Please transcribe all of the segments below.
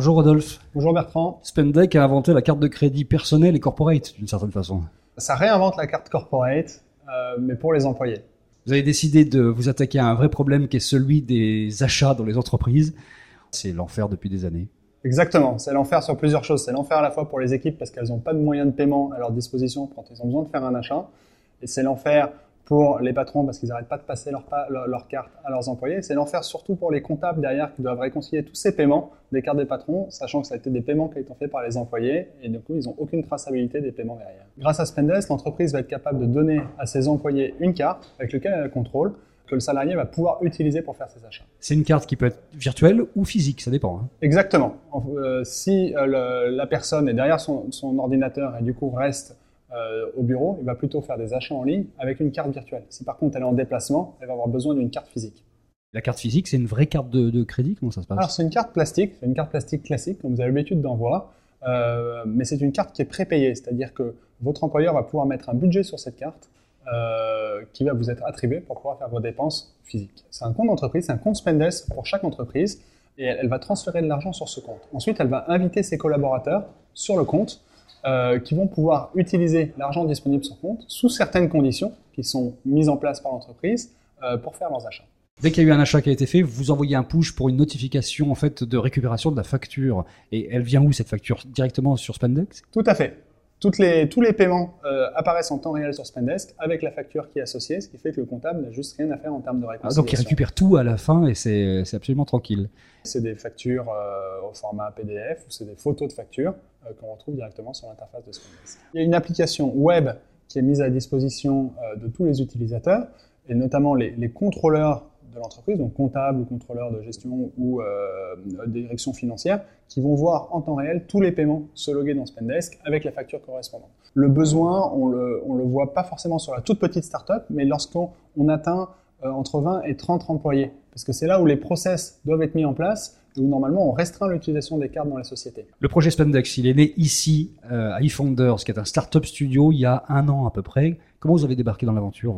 Bonjour Rodolphe. Bonjour Bertrand. Spendek a inventé la carte de crédit personnelle et corporate d'une certaine façon. Ça réinvente la carte corporate, euh, mais pour les employés. Vous avez décidé de vous attaquer à un vrai problème qui est celui des achats dans les entreprises. C'est l'enfer depuis des années. Exactement, c'est l'enfer sur plusieurs choses. C'est l'enfer à la fois pour les équipes parce qu'elles n'ont pas de moyens de paiement à leur disposition quand ils ont besoin de faire un achat. Et c'est l'enfer pour les patrons parce qu'ils n'arrêtent pas de passer leur, leur, carte à leurs employés. C'est l'enfer surtout pour les comptables derrière qui doivent réconcilier tous ces paiements des cartes des patrons, sachant que ça a été des paiements qui ont été faits par les employés et du coup ils n'ont aucune traçabilité des paiements derrière. Grâce à Spendesk, l'entreprise va être capable de donner à ses employés une carte avec laquelle elle contrôle que le salarié va pouvoir utiliser pour faire ses achats. C'est une carte qui peut être virtuelle ou physique, ça dépend. Hein. Exactement. Euh, si euh, la personne est derrière son, son ordinateur et du coup reste euh, au bureau, il va plutôt faire des achats en ligne avec une carte virtuelle. Si par contre elle est en déplacement, elle va avoir besoin d'une carte physique. La carte physique, c'est une vraie carte de, crédit? Comment ça se passe? Alors c'est une carte plastique, c'est une carte plastique classique comme vous avez l'habitude d'en voir, euh, mais c'est une carte qui est prépayée, c'est-à-dire que votre employeur va pouvoir mettre un budget sur cette carte euh, qui va vous être attribué pour pouvoir faire vos dépenses physiques. C'est un compte d'entreprise, c'est un compte Spendes pour chaque entreprise et elle va transférer de l'argent sur ce compte. Ensuite, elle va inviter ses collaborateurs sur le compte euh, qui vont pouvoir utiliser l'argent disponible sur compte sous certaines conditions qui sont mises en place par l'entreprise euh, pour faire leurs achats. Dès qu'il y a eu un achat qui a été fait, vous envoyez un push pour une notification en fait de récupération de la facture. Et elle vient où cette facture? Directement sur Spendesk Tout à fait. Toutes les, tous les paiements euh, apparaissent en temps réel sur Spendesk avec la facture qui est associée, ce qui fait que le comptable n'a juste rien à faire en termes de réconciliation. Ah, donc il récupère tout à la fin et c'est absolument tranquille. C'est des factures euh, au format PDF ou c'est des photos de factures euh, qu'on retrouve directement sur l'interface de Spendesk. Il y a une application web qui est mise à disposition de tous les utilisateurs et notamment les, les contrôleurs de l'entreprise, donc comptable ou contrôleur de gestion ou euh, direction financière, qui vont voir en temps réel tous les paiements se loguer dans Spendesk avec la facture correspondante. Le besoin, on le, le voit pas forcément sur la toute petite startup, mais lorsqu'on on atteint euh, entre 20 et 30 employés, parce que c'est là où les process doivent être mis en place où normalement on restreint l'utilisation des cartes dans la société. Le projet Spendex, il est né ici euh, à eFounders, qui est un startup studio, il y a un an à peu près. Comment vous avez débarqué dans l'aventure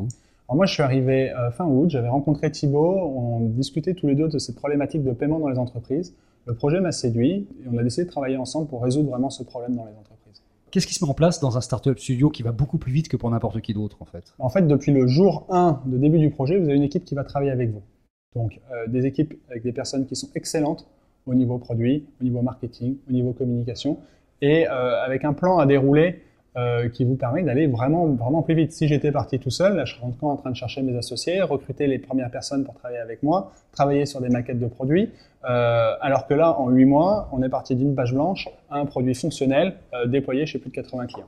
moi, je suis arrivé euh, fin août, j'avais rencontré Thibaut, on discutait tous les deux de cette problématique de paiement dans les entreprises. Le projet m'a séduit et on a décidé de travailler ensemble pour résoudre vraiment ce problème dans les entreprises. Qu'est-ce qui se met en place dans un startup studio qui va beaucoup plus vite que pour n'importe qui d'autre en fait? En fait, depuis le jour 1 de début du projet, vous avez une équipe qui va travailler avec vous. Donc, euh, des équipes avec des personnes qui sont excellentes au niveau produit, au niveau marketing, au niveau communication, et euh, avec un plan à dérouler euh, qui vous permet d'aller vraiment vraiment plus vite. Si j'étais parti tout seul, là, je serais encore en train de chercher mes associés, recruter les premières personnes pour travailler avec moi, travailler sur des maquettes de produits. Euh, alors que là, en 8 mois, on est parti d'une page blanche à un produit fonctionnel euh, déployé chez plus de 80 clients.